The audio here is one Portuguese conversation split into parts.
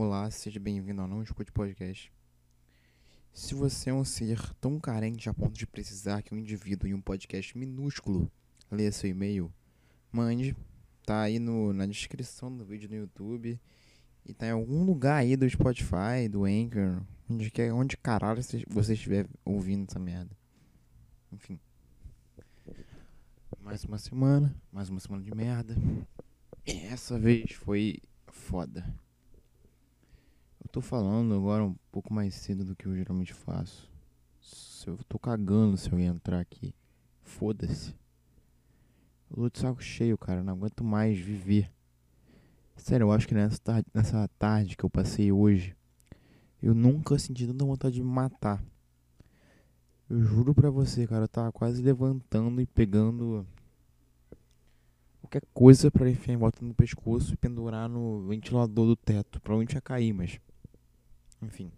Olá, seja bem-vindo ao Não Escute Podcast. Se você é um ser tão carente a ponto de precisar que um indivíduo em um podcast minúsculo leia seu e-mail, mande. Tá aí no, na descrição do vídeo no YouTube e tá em algum lugar aí do Spotify, do Anchor, onde, quer, onde caralho você estiver ouvindo essa merda. Enfim. Mais uma semana, mais uma semana de merda. E essa vez foi foda. Eu tô falando agora um pouco mais cedo do que eu geralmente faço. Eu tô cagando se eu entrar aqui. Foda-se. Eu tô de saco cheio, cara. Não aguento mais viver. Sério, eu acho que nessa tarde, nessa tarde que eu passei hoje, eu nunca senti tanta vontade de me matar. Eu juro pra você, cara, eu tava quase levantando e pegando qualquer coisa para enfiar em volta no pescoço e pendurar no ventilador do teto. Provavelmente ia cair, mas. Enfim.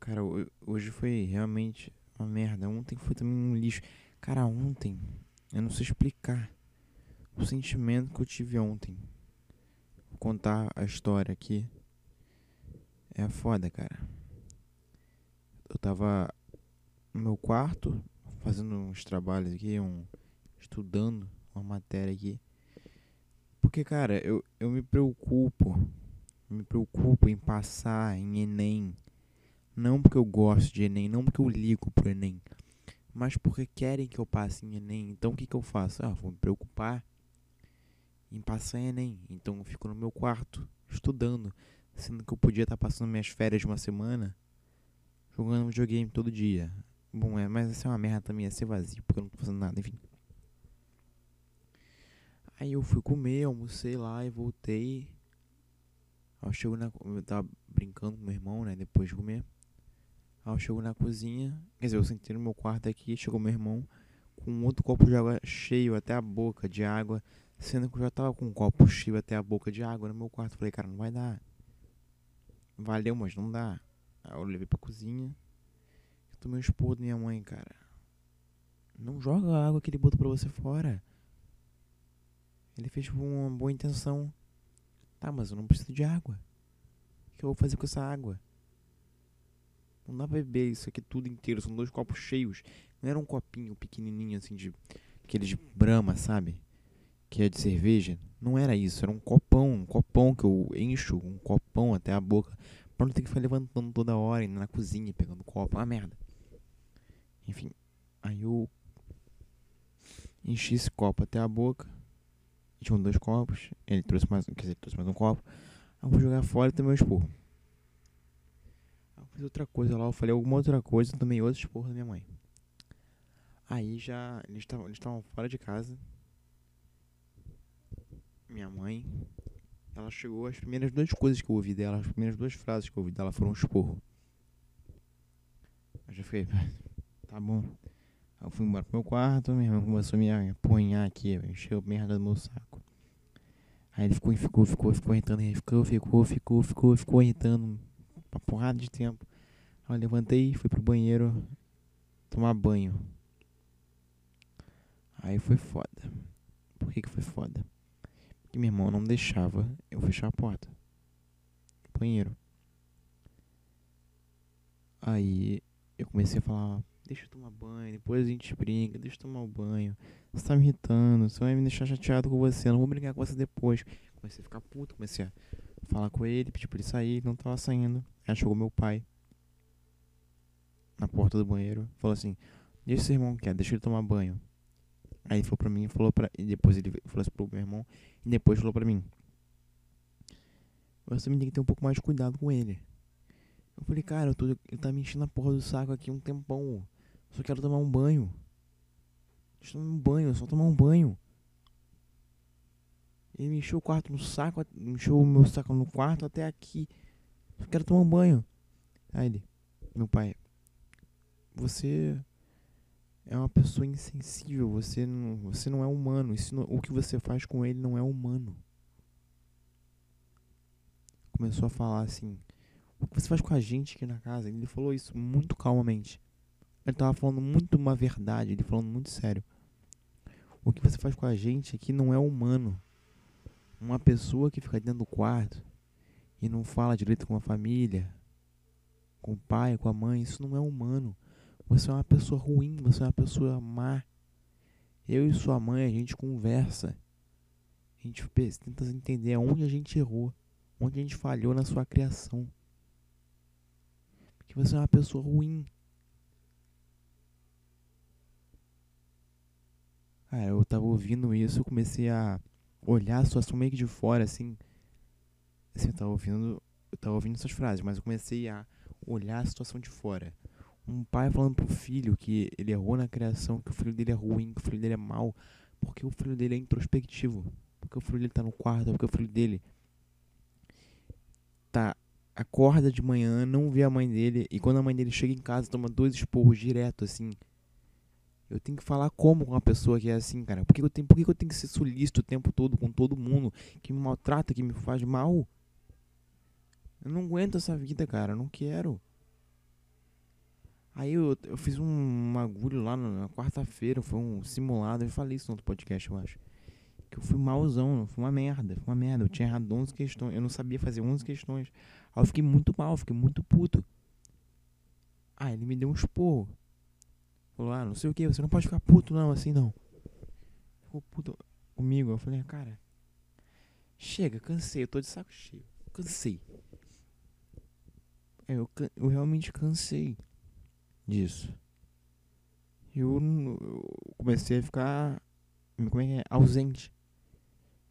Cara, hoje foi realmente uma merda. Ontem foi também um lixo. Cara, ontem, eu não sei explicar o sentimento que eu tive ontem. Vou contar a história aqui. É foda, cara. Eu tava no meu quarto, fazendo uns trabalhos aqui, um estudando uma matéria aqui. Porque, cara, eu, eu me preocupo. Me preocupo em passar em Enem. Não porque eu gosto de Enem, não porque eu ligo pro Enem. Mas porque querem que eu passe em Enem. Então o que, que eu faço? Ah, vou me preocupar em passar em Enem. Então eu fico no meu quarto, estudando. Sendo que eu podia estar passando minhas férias de uma semana jogando videogame todo dia. Bom, é, mas essa é uma merda também, ia ser vazio, porque eu não tô fazendo nada, enfim. Aí eu fui comer, almocei lá e voltei. Aí eu chego na. Eu tava brincando com meu irmão, né? Depois de comer. Aí eu chego na cozinha. Quer dizer, eu sentei no meu quarto aqui. Chegou meu irmão com outro copo de água cheio até a boca de água. Sendo que eu já tava com um copo cheio até a boca de água no meu quarto. Falei, cara, não vai dar. Valeu, mas não dá. Aí eu levei pra cozinha. Eu tomei um esporro da minha mãe, cara. Não joga a água que ele botou pra você fora. Ele fez com uma boa intenção. Tá, mas eu não preciso de água. O que eu vou fazer com essa água? Não dá pra beber isso aqui tudo inteiro. São dois copos cheios. Não era um copinho pequenininho assim de. Aquele de brama, sabe? Que é de cerveja. Não era isso. Era um copão. Um copão que eu encho. Um copão até a boca. Pra não ter que ficar levantando toda hora. Indo na cozinha pegando copo. Uma merda. Enfim. Aí eu. Enchi esse copo até a boca tinham dois copos. Ele trouxe mais, quer dizer, trouxe mais um copo. Eu vou jogar fora e tomei um esporro. Eu fiz outra coisa lá, eu falei alguma outra coisa, tomei outro esporro da minha mãe. Aí já, eles estavam fora de casa. Minha mãe, ela chegou, as primeiras duas coisas que eu ouvi dela, as primeiras duas frases que eu ouvi dela foram um esporro. Eu já fiquei, tá bom. Eu fui embora pro meu quarto, minha irmã começou a me apanhar aqui, encheu merda do meu saco. Aí ele ficou, ficou, ficou, ficou irritando, ficou, ficou, ficou, ficou, ficou irritando uma porrada de tempo. Aí eu levantei, fui pro banheiro tomar banho. Aí foi foda. Por que que foi foda? Porque meu irmão não deixava eu fechar a porta. Banheiro. Aí eu comecei a falar, deixa eu tomar banho, depois a gente brinca, deixa eu tomar o banho. Você tá me irritando, você vai me deixar chateado com você, eu não vou brigar com você depois. Comecei a ficar puto, comecei a falar com ele, pedir pra ele sair, ele não tava saindo. Aí chegou meu pai na porta do banheiro, falou assim: Deixa seu irmão quer, deixa ele tomar banho. Aí ele falou pra mim, falou pra. E depois ele falou assim pro meu irmão, e depois falou pra mim: Você também tem que ter um pouco mais de cuidado com ele. Eu falei, cara, eu tô, ele tá me enchendo a porra do saco aqui um tempão. Só quero tomar um banho. Deixa eu tomar um banho, só tomar um banho. Ele me encheu o quarto no saco, me encheu o meu saco no quarto até aqui. Só quero tomar um banho. Aí ele, meu pai, você é uma pessoa insensível, você não, você não é humano. Isso não, o que você faz com ele não é humano. Começou a falar assim: O que você faz com a gente aqui na casa? Ele falou isso muito calmamente. Ele tava falando muito uma verdade, ele falando muito sério. O que você faz com a gente aqui não é humano. Uma pessoa que fica dentro do quarto e não fala direito com a família, com o pai, com a mãe, isso não é humano. Você é uma pessoa ruim, você é uma pessoa má. Eu e sua mãe, a gente conversa. A gente tenta entender onde a gente errou, onde a gente falhou na sua criação. Porque você é uma pessoa ruim. Cara, eu tava ouvindo isso, eu comecei a olhar a situação meio que de fora, assim. Assim, eu tava ouvindo, eu tava ouvindo essas frases, mas eu comecei a olhar a situação de fora. Um pai falando pro filho que ele errou na criação, que o filho dele é ruim, que o filho dele é mau, porque o filho dele é introspectivo. Porque o filho dele tá no quarto, porque o filho dele tá acorda de manhã, não vê a mãe dele e quando a mãe dele chega em casa toma dois esporros direto assim. Eu tenho que falar como com uma pessoa que é assim, cara? Por que eu tenho, por que eu tenho que ser solícito o tempo todo com todo mundo que me maltrata, que me faz mal? Eu não aguento essa vida, cara. Eu não quero. Aí eu, eu fiz um, um agulho lá na quarta-feira, foi um simulado. Eu falei isso no outro podcast, eu acho. Que eu fui malzão, foi uma merda, foi uma merda. Eu tinha errado 11 questões, eu não sabia fazer 11 questões. Aí eu fiquei muito mal, fiquei muito puto. Ah, ele me deu um esporro. Falou, ah, não sei o que, você não pode ficar puto não, assim não. Ficou puto comigo. Eu falei, cara, chega, cansei, eu tô de saco cheio. Cansei. É, eu, eu realmente cansei disso. Eu, eu comecei a ficar como é que é? ausente.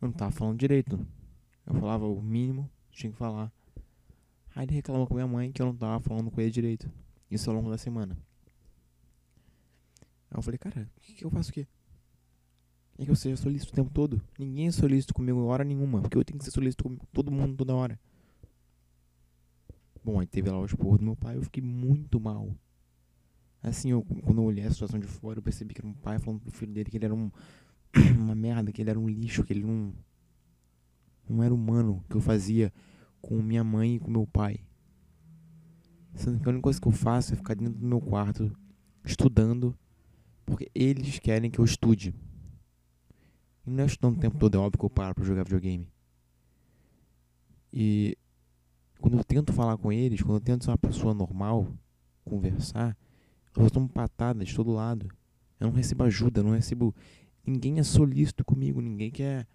Eu não tava falando direito. Eu falava o mínimo, tinha que falar. Aí ele reclamou com minha mãe que eu não tava falando com ele direito. Isso ao longo da semana. Aí eu falei, cara, o que, que eu faço aqui? É que eu seja solícito o tempo todo? Ninguém é solícito comigo hora nenhuma, porque eu tenho que ser solícito com todo mundo toda hora. Bom, aí teve lá o esporro do meu pai, eu fiquei muito mal. Assim, eu, quando eu olhei a situação de fora, eu percebi que era um pai falando pro filho dele que ele era um, uma merda, que ele era um lixo, que ele não, não era humano, que eu fazia com minha mãe e com meu pai. Sendo que a única coisa que eu faço é ficar dentro do meu quarto, estudando, porque eles querem que eu estude. E não é estudando o tempo todo, é óbvio que eu paro pra jogar videogame. E quando eu tento falar com eles, quando eu tento ser uma pessoa normal, conversar, eu tomo patada de todo lado. Eu não recebo ajuda, não recebo. Ninguém é solícito comigo, ninguém quer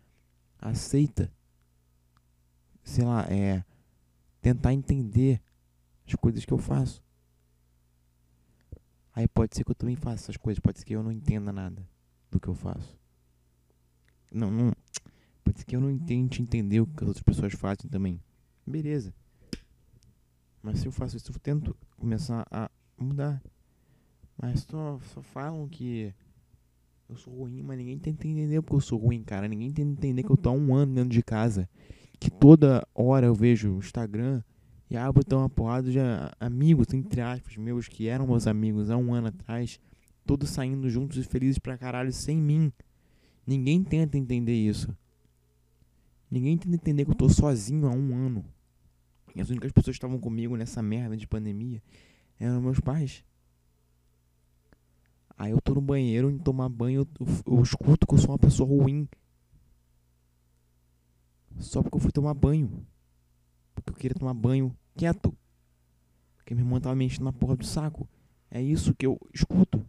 aceita. Sei lá, é. Tentar entender as coisas que eu faço. Aí pode ser que eu também faça essas coisas, pode ser que eu não entenda nada do que eu faço. Não, não. Pode ser que eu não tente entender o que as outras pessoas fazem também. Beleza. Mas se eu faço isso, eu tento começar a mudar. Mas só, só falam que eu sou ruim, mas ninguém tenta entender porque eu sou ruim, cara. Ninguém tenta entender que eu tô há um ano dentro de casa. Que toda hora eu vejo o Instagram e abro tão uma porrada de amigos, entre aspas, meus que eram meus amigos há um ano atrás, todos saindo juntos e felizes pra caralho sem mim. Ninguém tenta entender isso. Ninguém tenta entender que eu tô sozinho há um ano. E as únicas pessoas que estavam comigo nessa merda de pandemia eram meus pais. Aí eu tô no banheiro, em tomar banho, eu, eu, escuto que eu sou uma pessoa ruim. Só porque eu fui tomar banho. Porque eu queria tomar banho quieto. Porque minha irmã tava me enchendo na porra do saco. É isso que eu escuto.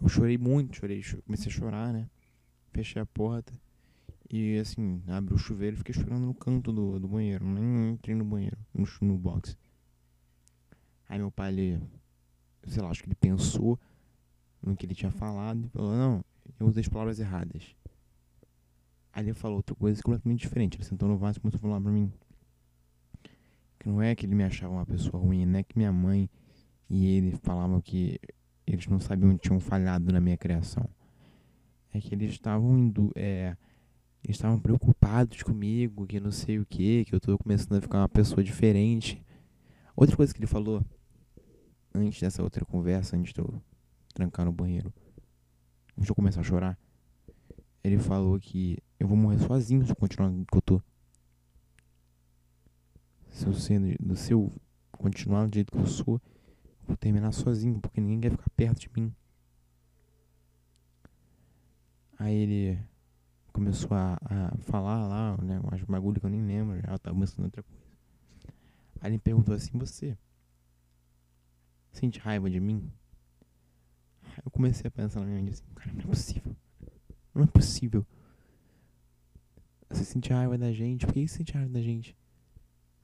Eu chorei muito, chorei, comecei a chorar, né? Fechei a porta. E assim, abri o chuveiro e fiquei chorando no canto do, do banheiro. Nem entrei no banheiro, no, no box. Aí meu pai, ele, sei lá, acho que ele pensou no que ele tinha falado e falou: Não, eu usei as palavras erradas. Aí ele falou outra coisa completamente diferente. Ele sentou no vaso e começou a falar pra mim: Que não é que ele me achava uma pessoa ruim, não é que minha mãe e ele falavam que eles não sabiam que tinham falhado na minha criação. É que eles estavam indo. É, estavam preocupados comigo, que não sei o que, que eu tô começando a ficar uma pessoa diferente. Outra coisa que ele falou antes dessa outra conversa, antes de eu trancar no banheiro, antes de eu começar a chorar, ele falou que eu vou morrer sozinho se eu continuar que eu tô. Se eu, ser, se eu continuar do jeito que eu sou, eu vou terminar sozinho, porque ninguém quer ficar perto de mim. Aí ele começou a, a falar lá, né, umas bagulho que eu nem lembro, já tava pensando em outra coisa. Aí ele perguntou assim, você sente raiva de mim? Aí eu comecei a pensar na minha mente assim, cara, não é possível. Não é possível. Você sente raiva da gente, por que você sente raiva da gente?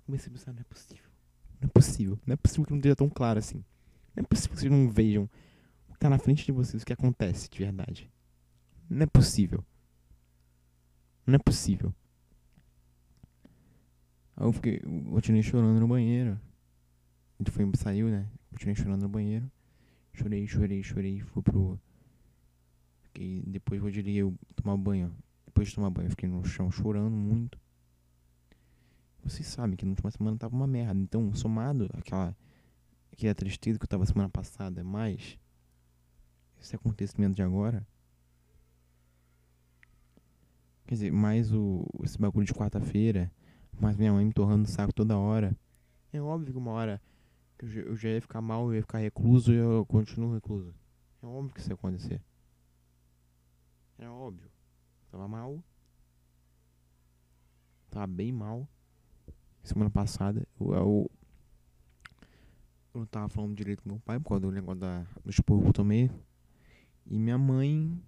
Comecei a pensar, não é possível. Não é possível. Não é possível que não esteja tão claro assim. Não é possível que vocês não vejam o que tá na frente de vocês, o que acontece de verdade. Não é possível. Não é possível. Aí eu fiquei, eu continuei chorando no banheiro. Ele foi, saiu, né? Continuei chorando no banheiro. Chorei, chorei, chorei. Fui pro. Fiquei, depois eu diria eu tomar banho. Depois de tomar banho, eu fiquei no chão chorando muito. Vocês sabem que na última semana tava uma merda. Então, somado aquela, aquela tristeza que eu tava semana passada, mais esse acontecimento de agora. Quer dizer, mais o, esse bagulho de quarta-feira, mais minha mãe me torrando o saco toda hora. É óbvio que uma hora eu já ia ficar mal, eu ia ficar recluso e eu continuo recluso. É óbvio que isso ia acontecer. É óbvio. Tava mal. Tava bem mal. Semana passada, eu, eu, eu não tava falando direito com meu pai por causa do negócio da, do esporro tomei. E minha mãe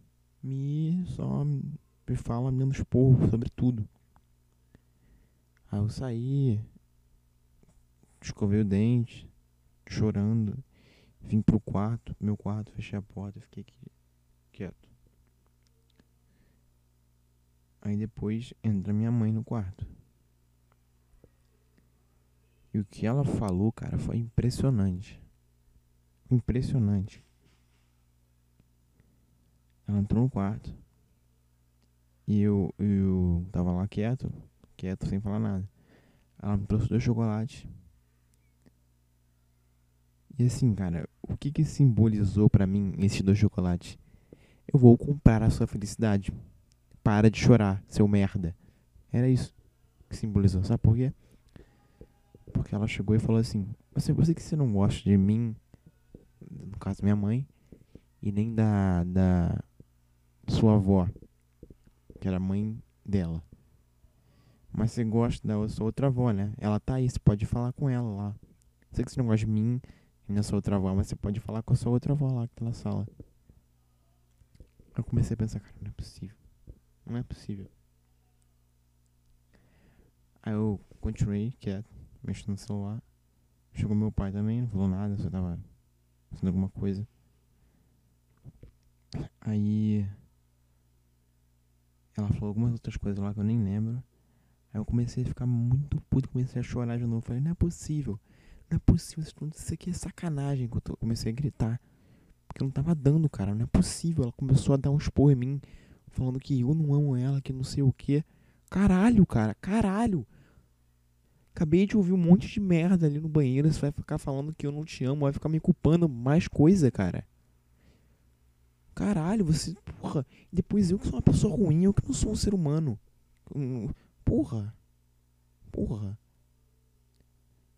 me só me fala me dando esporro sobre tudo. Aí eu saí, escovei o dente, chorando, vim pro quarto, meu quarto, fechei a porta fiquei aqui, quieto. Aí depois entra minha mãe no quarto. E o que ela falou, cara, foi impressionante. Impressionante. Ela entrou no quarto. E eu, eu tava lá quieto, quieto, sem falar nada. Ela me trouxe dois chocolates. E assim, cara, o que que simbolizou para mim esses dois chocolates? Eu vou comprar a sua felicidade. Para de chorar, seu merda. Era isso que simbolizou. Sabe por quê? Porque ela chegou e falou assim: Você, você que você não gosta de mim, no caso minha mãe, e nem da, da sua avó, que era mãe dela. Mas você gosta da sua outra avó, né? Ela tá aí, você pode falar com ela lá. Sei que você não gosta de mim e da sua outra avó, mas você pode falar com a sua outra avó lá que tá na sala. Eu comecei a pensar, cara, não é possível. Não é possível. Aí eu continuei quieto, mexendo no celular. Chegou meu pai também, não falou nada, só tava fazendo alguma coisa. Aí ela falou algumas outras coisas lá que eu nem lembro. Aí eu comecei a ficar muito puto, comecei a chorar de novo. Falei, não é possível, não é possível, isso aqui é sacanagem. Eu comecei a gritar. Porque não tava dando, cara, não é possível. Ela começou a dar um expor em mim, falando que eu não amo ela, que não sei o que. Caralho, cara, caralho. Acabei de ouvir um monte de merda ali no banheiro. Você vai ficar falando que eu não te amo, vai ficar me culpando mais coisa, cara. Caralho, você. Porra. Depois eu que sou uma pessoa ruim, eu que não sou um ser humano. Porra. Porra.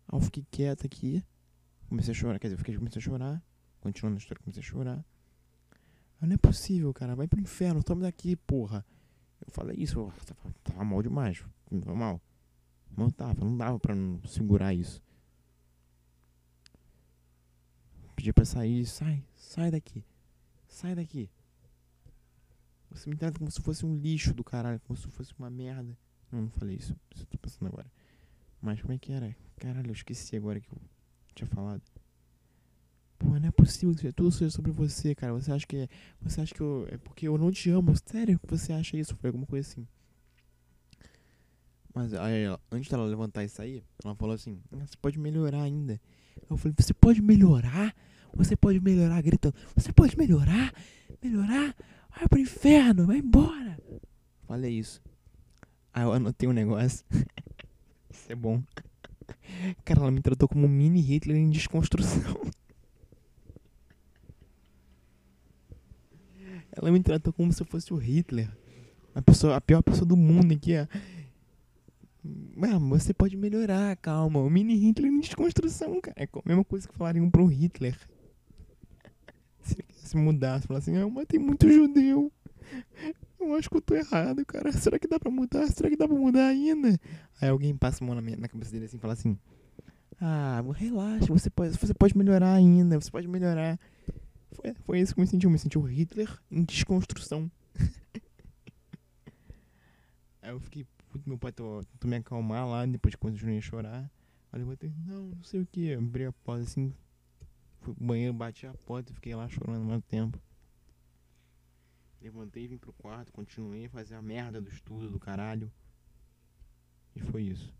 Aí eu fiquei quieto aqui. Comecei a chorar. Quer dizer, eu fiquei, comecei a chorar. Continuando a história, comecei a chorar. Aí, não é possível, cara. Vai pro inferno. Toma daqui, porra. Eu falei isso. Tava, tava mal demais. Tava mal. Não tava. Não dava pra não segurar isso. Pedi pra sair. Sai. Sai daqui. Sai daqui. Você me trata como se fosse um lixo do caralho, como se fosse uma merda. Não, não falei isso. Isso eu tô pensando agora. Mas como é que era? Caralho, eu esqueci agora que eu tinha falado. Pô, não é possível que tudo seja sobre você, cara. Você acha que é. Você acha que eu. É porque eu não te amo. Sério que você acha isso? Foi alguma coisa assim. Mas aí, antes dela levantar e sair, ela falou assim: ah, Você pode melhorar ainda. Eu falei: Você pode melhorar? Você pode melhorar gritando. Você pode melhorar? Melhorar? Vai pro inferno, vai embora. Falei isso. Aí eu anotei um negócio. isso é bom. Cara, ela me tratou como um mini Hitler em desconstrução. Ela me tratou como se eu fosse o Hitler. A, pessoa, a pior pessoa do mundo aqui, ó. Você pode melhorar, calma. O mini Hitler em desconstrução, cara. É a mesma coisa que falariam pro Hitler se ele se mudasse, falar assim, ah, eu matei muito judeu. Eu acho que eu tô errado, cara. Será que dá pra mudar? Será que dá pra mudar ainda? Aí alguém passa a mão na, minha, na cabeça dele assim e fala assim: Ah, relaxa, você pode, você pode melhorar ainda, você pode melhorar. Foi, foi isso que me senti. Eu me senti o Hitler em desconstrução. Aí eu fiquei, puto, meu pai tentou, me acalmar lá, depois continuei a chorar. Aí eu botei, não, não sei o que. Abri a porta assim, fui pro banheiro, bati a porta e fiquei lá chorando mais tempo. Levantei, vim pro quarto, continuei a fazer a merda do estudo do caralho. E foi isso.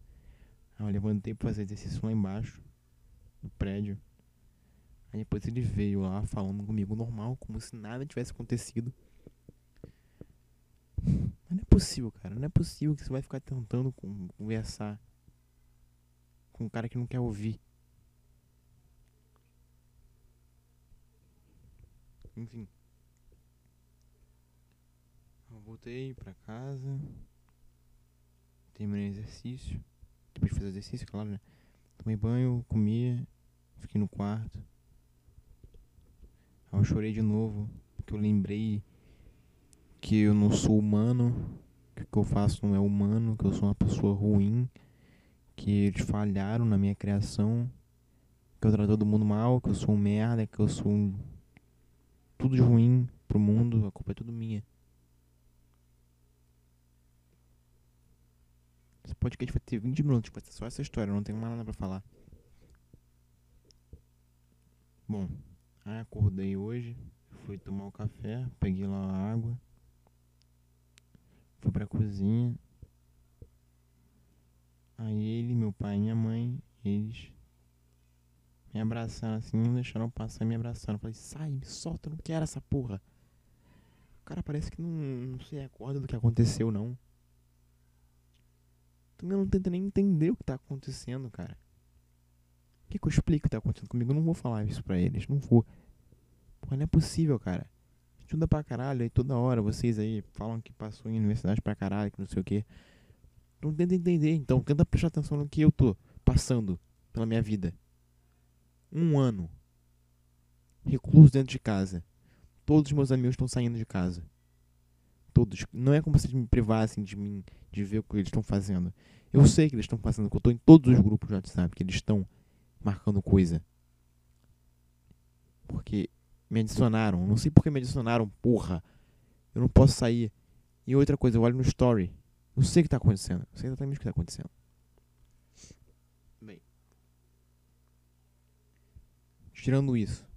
Aí eu levantei pra fazer exercício lá embaixo, no prédio. Aí depois ele veio lá falando comigo normal, como se nada tivesse acontecido. Mas não é possível, cara. Não é possível que você vai ficar tentando conversar com um cara que não quer ouvir. Enfim. Eu voltei pra casa. Terminei o exercício. Depois de fazer o exercício, claro, né? Tomei banho, comia, fiquei no quarto. Eu chorei de novo, porque eu lembrei que eu não sou humano, que o que eu faço não é humano, que eu sou uma pessoa ruim, que eles falharam na minha criação, que eu trato todo mundo mal, que eu sou um merda, que eu sou um... tudo de ruim pro mundo, a culpa é tudo minha. Esse podcast vai ter 20 minutos, vai ser só essa história, não tenho mais nada pra falar. Bom, aí acordei hoje, fui tomar o café, peguei lá a água, fui pra cozinha. Aí ele, meu pai e minha mãe, eles me abraçaram assim, não deixaram passar me abraçando. Eu falei, sai, me solta, eu não quero essa porra. O cara parece que não, não se recorda do que aconteceu, não. Tu não tenta nem entender o que tá acontecendo, cara. Que, que eu explico que tá acontecendo comigo? Eu não vou falar isso pra eles, não vou. Porra, não é possível, cara. Estuda pra caralho, aí toda hora vocês aí falam que passou em universidade pra caralho, que não sei o que. Não tenta entender, então tenta prestar atenção no que eu tô passando pela minha vida. Um ano. Recluso dentro de casa. Todos os meus amigos estão saindo de casa todos. Não é como se eles me privassem de mim, de ver o que eles estão fazendo. Eu sei que eles estão fazendo, porque eu estou em todos os grupos do WhatsApp, que eles estão marcando coisa. Porque me adicionaram. Não sei porque me adicionaram, porra. Eu não posso sair. E outra coisa, eu olho no story. Eu sei o que está acontecendo. Eu sei exatamente o que está acontecendo. Bem. Tirando isso.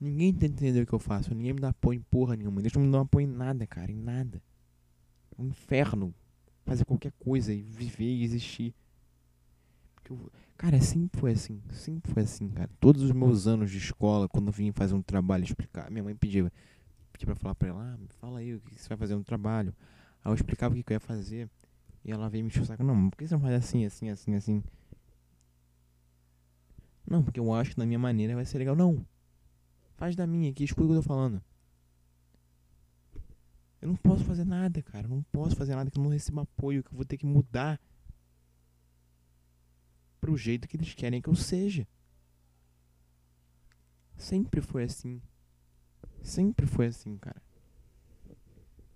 Ninguém tá entendendo o que eu faço. Ninguém me dá apoio em porra nenhuma. Eles não me dão apoio em nada, cara. Em nada. É um inferno. Fazer qualquer coisa e viver e existir. Eu, cara, sempre foi assim. Sempre foi assim, cara. Todos os meus anos de escola, quando eu vim fazer um trabalho explicar, minha mãe pedia, pedia pra falar pra ela, ah, fala aí o que você vai fazer no trabalho. Aí eu explicava o que eu ia fazer. E ela veio me saco. Não, por que você não faz assim, assim, assim, assim? Não, porque eu acho que na minha maneira vai ser legal. Não, Faz da minha aqui, escuta o que eu tô falando. Eu não posso fazer nada, cara. Eu não posso fazer nada que eu não receba apoio, que eu vou ter que mudar pro jeito que eles querem que eu seja. Sempre foi assim. Sempre foi assim, cara.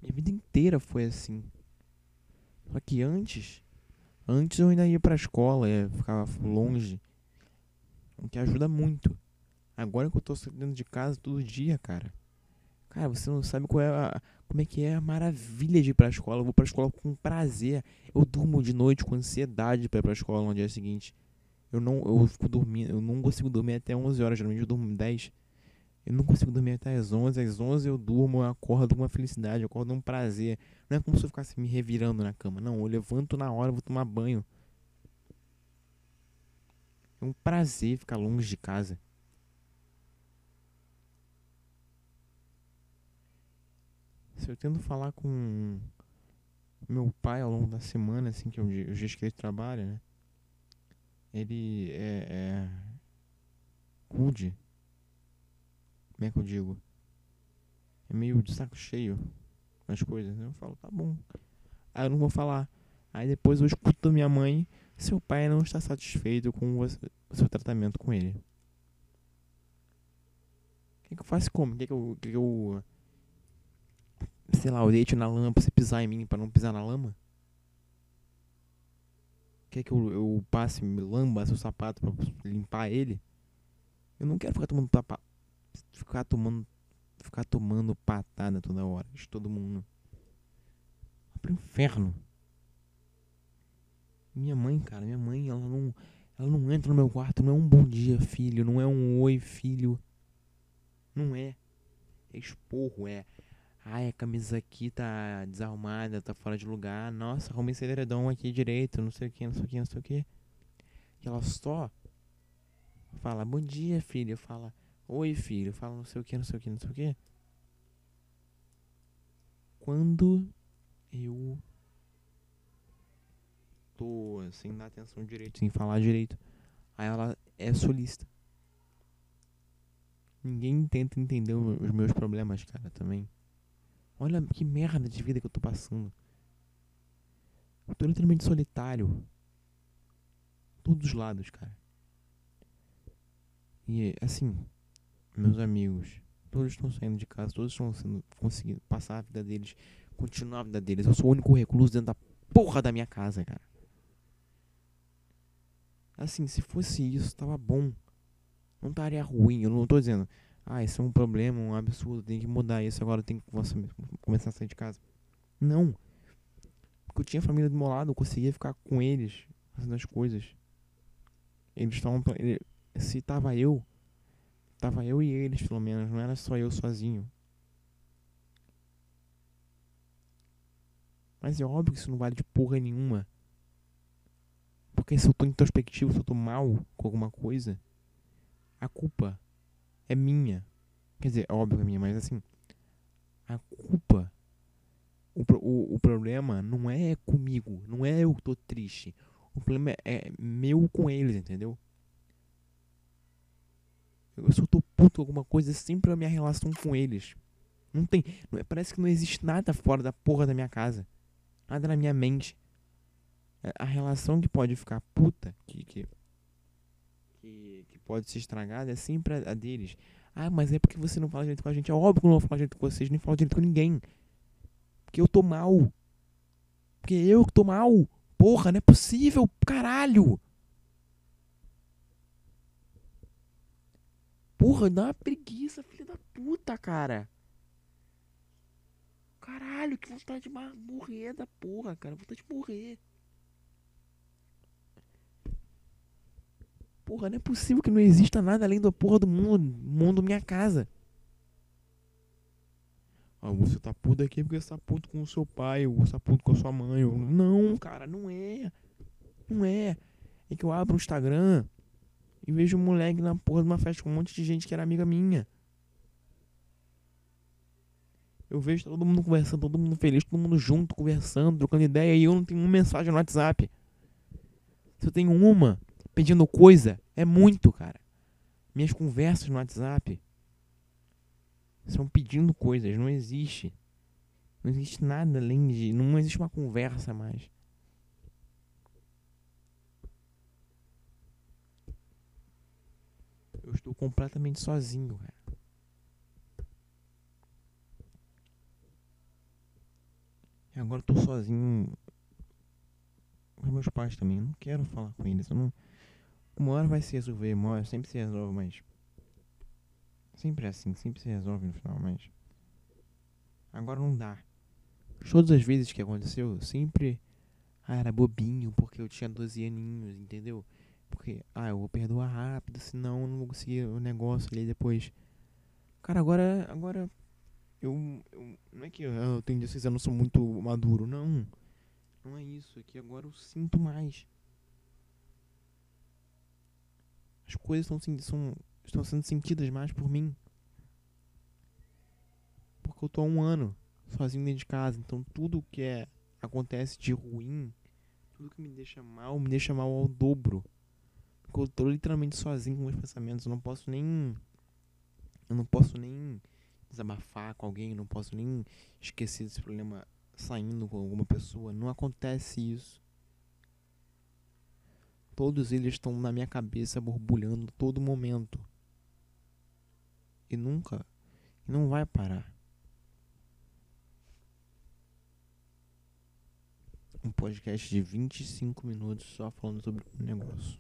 Minha vida inteira foi assim. Só que antes, antes eu ainda ia pra escola, ficava longe. O que ajuda muito. Agora que eu tô dentro de casa todo dia, cara. Cara, você não sabe qual é a, como é que é a maravilha de ir pra escola. Eu vou pra escola com prazer. Eu durmo de noite com ansiedade pra ir pra escola no dia seguinte. Eu não, eu fico dormindo, eu não consigo dormir até 11 horas, geralmente eu durmo 10. Eu não consigo dormir até as 11, às 11 eu durmo, eu acordo com uma felicidade, eu acordo com um prazer. Não é como se eu ficasse me revirando na cama, não, eu levanto na hora, vou tomar banho. É um prazer ficar longe de casa. Se eu tento falar com meu pai ao longo da semana, assim, que é os dias que ele trabalha, né? Ele é, é rude. Como é que eu digo? É meio de saco cheio as coisas. Né? Eu falo, tá bom. Aí eu não vou falar. Aí depois eu escuto minha mãe. Seu pai não está satisfeito com o seu tratamento com ele. O que, que eu faço como? O que, que eu. Que que eu sei lá, eu deito na lama pra você pisar em mim pra não pisar na lama? Quer que eu, eu passe, lamba seu sapato pra limpar ele? Eu não quero ficar tomando tapa, ficar tomando ficar tomando patada toda hora de todo mundo. Vai pro inferno. Minha mãe, cara, minha mãe, ela não ela não entra no meu quarto, não é um bom dia, filho, não é um oi, filho. Não é. É esporro, é. Ai, a camisa aqui tá desarrumada, tá fora de lugar. Nossa, arrumei esse edredom aqui direito, não sei o que, não sei o que, não sei o que. E ela só fala, bom dia, filho. Fala, oi, filho. Fala, não sei o que, não sei o que, não sei o que. Quando eu tô sem dar atenção direito, sem falar direito, aí ela é solista. Ninguém tenta entender os meus problemas, cara, também. Olha que merda de vida que eu tô passando. Eu tô literalmente solitário. Todos os lados, cara. E assim, meus amigos, todos estão saindo de casa, todos estão sendo, conseguindo passar a vida deles, continuar a vida deles. Eu sou o único recluso dentro da porra da minha casa, cara. Assim, se fosse isso, tava bom. Não estaria ruim. Eu não tô dizendo, ah, isso é um problema, um absurdo, tem que mudar isso, agora tem que começar a sair de casa. Não. Porque eu tinha família do meu lado, eu conseguia ficar com eles, fazendo as coisas. Eles estavam. Se tava eu, tava eu e eles, pelo menos, não era só eu sozinho. Mas é óbvio que isso não vale de porra nenhuma. Porque se eu tô introspectivo, se eu tô mal com alguma coisa, a culpa é minha. Quer dizer, é óbvio que é minha, mas assim, a culpa, o, o, o problema não é comigo, não é eu que tô triste. O problema é, é meu com eles, entendeu? Eu só tô puto com alguma coisa sempre a minha relação com eles. Não tem. Não, é, parece que não existe nada fora da porra da minha casa. Nada na minha mente. É, a relação que pode ficar puta, que, que que, que pode ser estragada é sempre a, a, deles. Ah, mas é porque você não fala direito com a gente. É óbvio que eu não vou falar direito com vocês, nem falo direito com ninguém. Porque eu tô mal. Porque eu que tô mal. Porra, não é possível, caralho. Porra, dá uma preguiça, filha da puta, cara. Caralho, que vontade de morrer da porra, cara. Vontade de morrer. Porra, não é possível que não exista nada além da porra do mundo, mundo minha casa. Ah, você tá puto aqui porque você tá puto com o seu pai, ou você tá puto com a sua mãe. Ou... Não, cara, não é. Não é. É que eu abro o Instagram e vejo um moleque na porra de uma festa com um monte de gente que era amiga minha. Eu vejo todo mundo conversando, todo mundo feliz, todo mundo junto, conversando, trocando ideia, e eu não tenho uma mensagem no WhatsApp. Se eu tenho uma, pedindo coisa é muito, cara. Minhas conversas no WhatsApp são pedindo coisas, não existe. Não existe nada além de. Não existe uma conversa mais. Eu estou completamente sozinho, cara. E agora eu tô sozinho com meus pais também. Eu não quero falar com eles. Eu não. Uma hora vai se resolver, uma hora sempre se resolve, mas. Sempre é assim, sempre se resolve no final, mas. Agora não dá. Todas as vezes que aconteceu, sempre. Ah, era bobinho, porque eu tinha 12 aninhos, entendeu? Porque, ah, eu vou perdoar rápido, senão eu não vou conseguir o negócio ali depois. Cara, agora. Agora. Eu. eu não é que eu, eu tenho 16 anos, eu não sou muito maduro, não. Não é isso, é que agora eu sinto mais. As coisas estão, são, estão sendo sentidas mais por mim. Porque eu tô há um ano sozinho dentro de casa. Então tudo que é, acontece de ruim, tudo que me deixa mal, me deixa mal ao dobro. Porque eu tô literalmente sozinho com meus pensamentos. Eu não posso nem. Eu não posso nem desabafar com alguém. Eu não posso nem esquecer desse problema saindo com alguma pessoa. Não acontece isso. Todos eles estão na minha cabeça borbulhando todo momento. E nunca, não vai parar. um podcast de 25 minutos só falando sobre um negócio.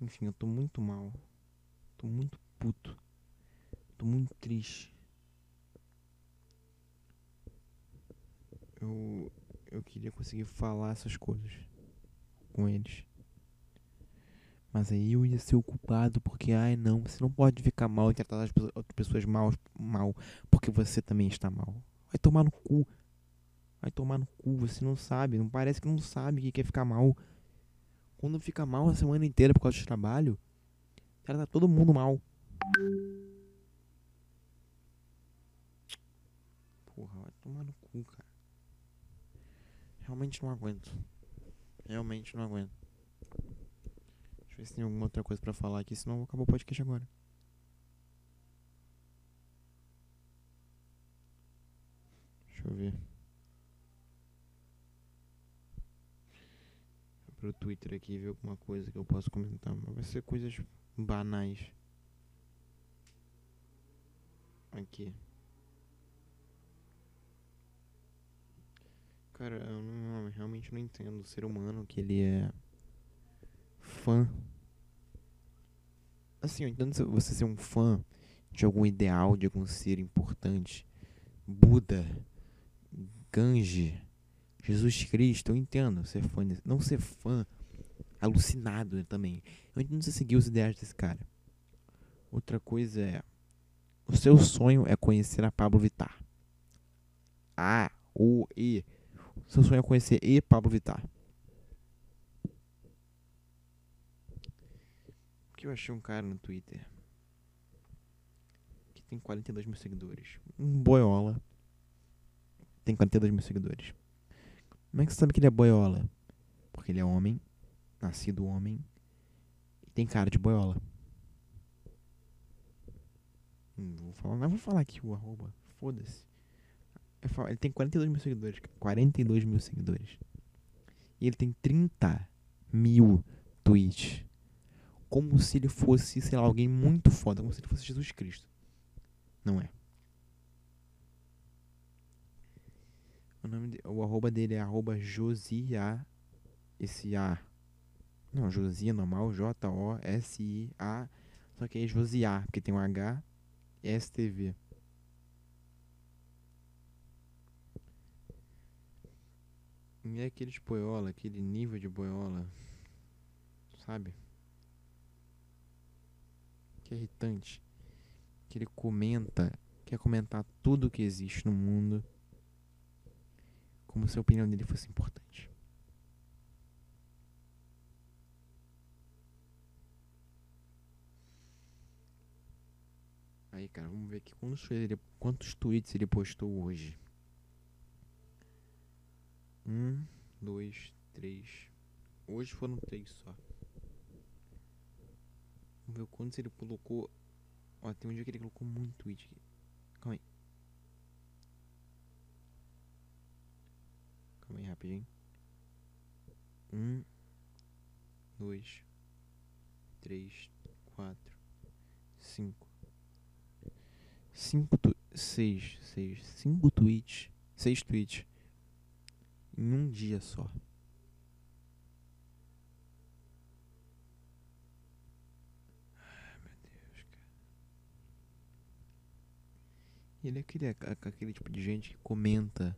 Enfim, eu tô muito mal. Tô muito puto. Tô muito triste. Eu eu queria conseguir falar essas coisas com eles. Mas aí eu ia ser o culpado porque, ai não, você não pode ficar mal e tratar as outras pessoas mal, mal porque você também está mal. Vai tomar no cu. Vai tomar no cu, você não sabe. Não parece que não sabe que quer ficar mal. Quando fica mal a semana inteira por causa do trabalho, trata todo mundo mal. Porra, vai tomar no cu, cara. Realmente não aguento. Realmente não aguento. Ver se tem alguma outra coisa pra falar aqui, senão acabou o podcast agora. Deixa eu ver. Vou pro Twitter aqui ver alguma coisa que eu posso comentar. Mas vai ser coisas banais. Aqui. Cara, eu não, realmente não entendo o ser humano que ele é fã. Assim, eu entendo você ser um fã de algum ideal, de algum ser importante. Buda, Ganji, Jesus Cristo, eu entendo ser fã. Desse, não ser fã alucinado também. Eu entendo você seguir os ideais desse cara. Outra coisa é. O seu sonho é conhecer a Pablo Vittar. A, O, E. Seu sonho é conhecer e Pablo Vittar. Porque eu achei um cara no Twitter que tem 42 mil seguidores. Um boiola. Tem 42 mil seguidores. Como é que você sabe que ele é boiola? Porque ele é homem, nascido homem, e tem cara de boiola. Hum, vou falar, não vou falar aqui o arroba. Foda-se. Ele tem 42 mil seguidores. 42 mil seguidores. E ele tem 30 mil tweets. Como se ele fosse, sei lá, alguém muito foda. Como se ele fosse Jesus Cristo. Não é. O, nome de, o arroba dele é arroba Josia. Esse A. Não, Josia normal. J-O-S-I-A. Só que é Josiar, porque tem um H e STV. E é aquele de boiola, aquele nível de boiola, sabe? Que é irritante. Que ele comenta, quer comentar tudo que existe no mundo como se a opinião dele fosse importante. Aí, cara, vamos ver aqui quantos, quantos tweets ele postou hoje. Um, dois, três. Hoje foram três só. Vamos ver quantos ele colocou. Ó, tem um dia que ele colocou muito tweet aqui. Calma aí. Calma aí rapidinho. Um, dois, três, quatro, cinco. Cinco, tu seis, seis, cinco tweets, seis tweets em um dia só. Ai, meu Deus, cara. Ele é aquele, aquele tipo de gente que comenta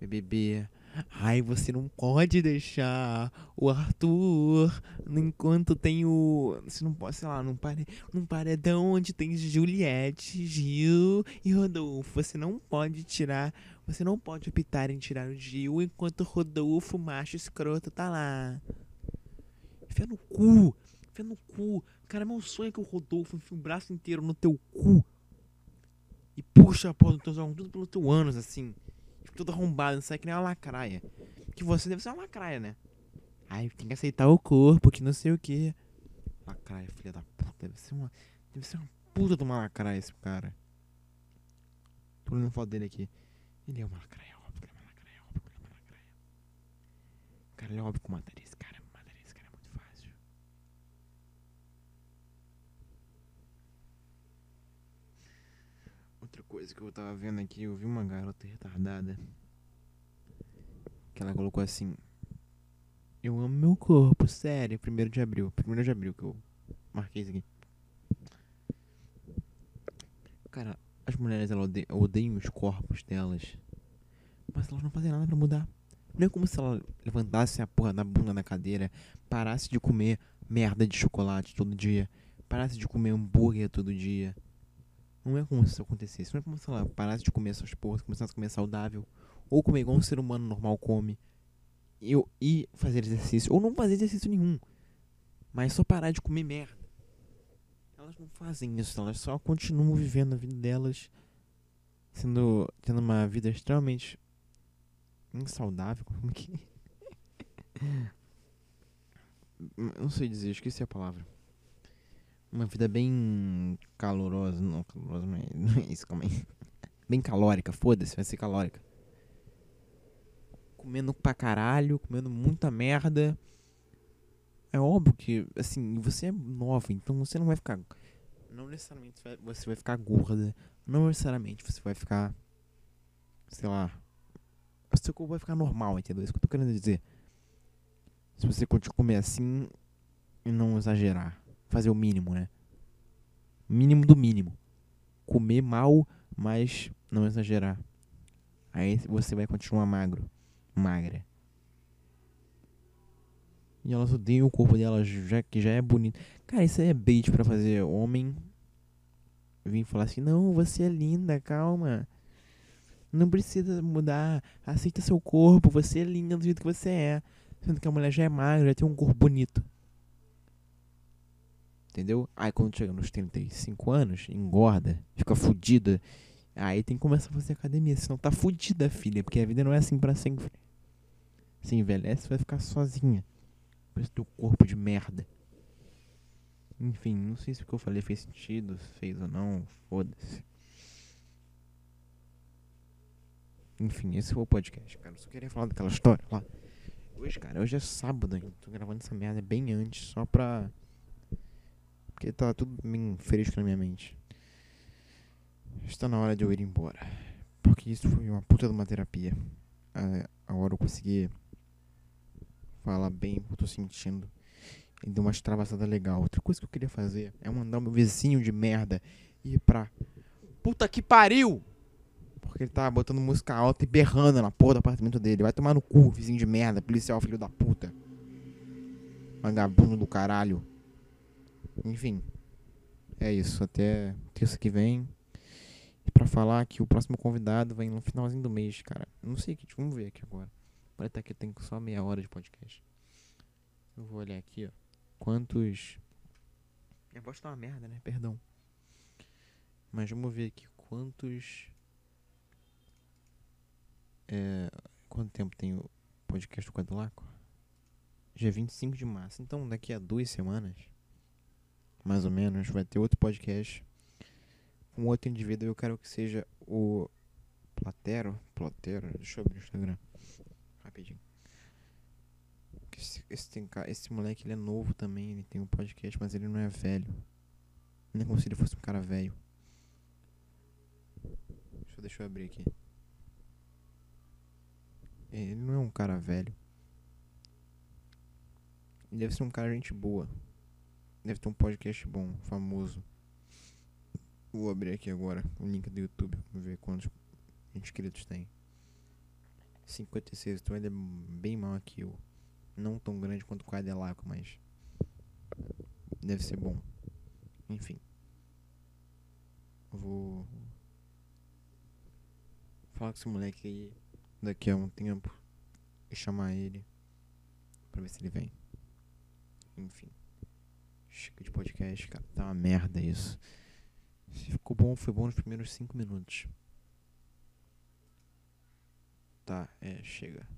BBB. Ai, você não pode deixar o Arthur enquanto tem o. Você não pode, sei lá, num, pare, num paredão onde tem Juliette, Gil e Rodolfo. Você não pode tirar. Você não pode optar em tirar o Gil enquanto o Rodolfo, macho escroto, tá lá. Enfia no cu. Enfia no cu. Cara, meu sonho é que o Rodolfo enfie o braço inteiro no teu cu. E puxa a porra do teu tudo pelo teu ânus, assim tudo arrombado, não sai que nem uma lacraia. Que você deve ser uma lacraia, né? Ai, tem que aceitar o corpo, que não sei o que. Lacraia, filha da puta. Deve ser uma. Deve ser uma puta de uma lacraia esse cara. Tô olhando foto dele aqui. Ele é uma lacraia, óbvio que é uma lacraia, óbvio que é uma lacraia. Cara, ele é óbvio que. Mataria esse cara é muito fácil. Outra coisa que eu tava vendo aqui, eu vi uma garota retardada Que ela colocou assim. Eu amo meu corpo, sério. Primeiro de abril. Primeiro de abril que eu marquei isso aqui. Cara, as mulheres elas odeiam, odeiam os corpos delas. Mas elas não fazem nada pra mudar. Não é como se ela levantasse a porra da bunda da cadeira, parasse de comer merda de chocolate todo dia, parasse de comer hambúrguer todo dia. Não é como se isso acontecesse. Não é como se ela parasse de comer essas porras, começasse a comer saudável. Ou comer igual um ser humano normal come. E, fazer exercício. Ou não fazer exercício nenhum. Mas só parar de comer merda. Elas não fazem isso. Elas só continuam vivendo a vida delas. Sendo. Tendo uma vida extremamente. Insaudável. Como que. não sei dizer, esqueci a palavra. Uma vida bem calorosa. Não, calorosa não é, não é isso, aí. Bem calórica, foda-se, vai ser calórica comendo pra caralho, comendo muita merda. É óbvio que, assim, você é nova, então você não vai ficar. Não necessariamente você vai ficar gorda. Não necessariamente você vai ficar. Sei lá. O seu corpo vai ficar normal, entendeu? É isso que eu tô querendo dizer. Se você continuar comer assim e não exagerar. Fazer o mínimo, né? Mínimo do mínimo. Comer mal, mas não exagerar. Aí você vai continuar magro magra. E elas odeiam o corpo dela, já que já é bonito. Cara, isso é bait para fazer homem vir falar assim: "Não, você é linda, calma. Não precisa mudar. Aceita seu corpo, você é linda do jeito que você é." Sendo que a mulher já é magra, já tem um corpo bonito. Entendeu? Aí quando chega nos 35 anos, engorda, fica fudida. Aí tem que começar a fazer academia, senão tá fudida, filha, porque a vida não é assim para sempre. Se envelhece, vai ficar sozinha. Com esse teu corpo de merda. Enfim, não sei se o que eu falei fez sentido, se fez ou não, foda-se. Enfim, esse foi o podcast, cara. Eu só queria falar daquela história lá. Hoje, cara, hoje é sábado, hein? Tô gravando essa merda bem antes, só pra. Porque tá tudo bem fresco na minha mente. Está na hora de eu ir embora. Porque isso foi uma puta de uma terapia. Agora eu consegui falar bem o que eu tô sentindo. E deu uma extravasada legal. Outra coisa que eu queria fazer é mandar o meu vizinho de merda ir pra. Puta que pariu! Porque ele tá botando música alta e berrando na porra do apartamento dele. Vai tomar no cu, vizinho de merda, policial filho da puta. Vagabundo do caralho. Enfim. É isso. Até terça que vem. E pra falar que o próximo convidado vai no finalzinho do mês, cara. Não sei que. Vamos ver aqui agora. Parece estar que eu tenho só meia hora de podcast. Eu vou olhar aqui, ó. Quantos. Minha voz tá uma merda, né? Perdão. Mas vamos ver aqui quantos. É, quanto tempo tem o podcast do Quadrilaco? Dia 25 de março. Então, daqui a duas semanas, mais ou menos, vai ter outro podcast com outro indivíduo. Eu quero que seja o Platero. Platero, deixa eu abrir o Instagram rapidinho. Esse, esse, tem, esse moleque ele é novo também, ele tem um podcast, mas ele não é velho. Nem como se ele fosse um cara velho. Deixa, deixa eu abrir aqui. Ele não é um cara velho. Ele deve ser um cara gente boa. Deve ter um podcast bom, famoso. Vou abrir aqui agora o link do YouTube. Vamos ver quantos inscritos tem. 56, então ele é bem maior que eu. Não tão grande quanto o Cadelaco, mas deve ser bom. Enfim. Vou falar com esse moleque aí daqui a um tempo e chamar ele pra ver se ele vem. Enfim. Chega de podcast, cara. Tá uma merda isso. Se ficou bom, foi bom nos primeiros 5 minutos. Tá, é, chega.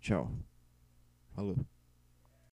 Tchau. Falou.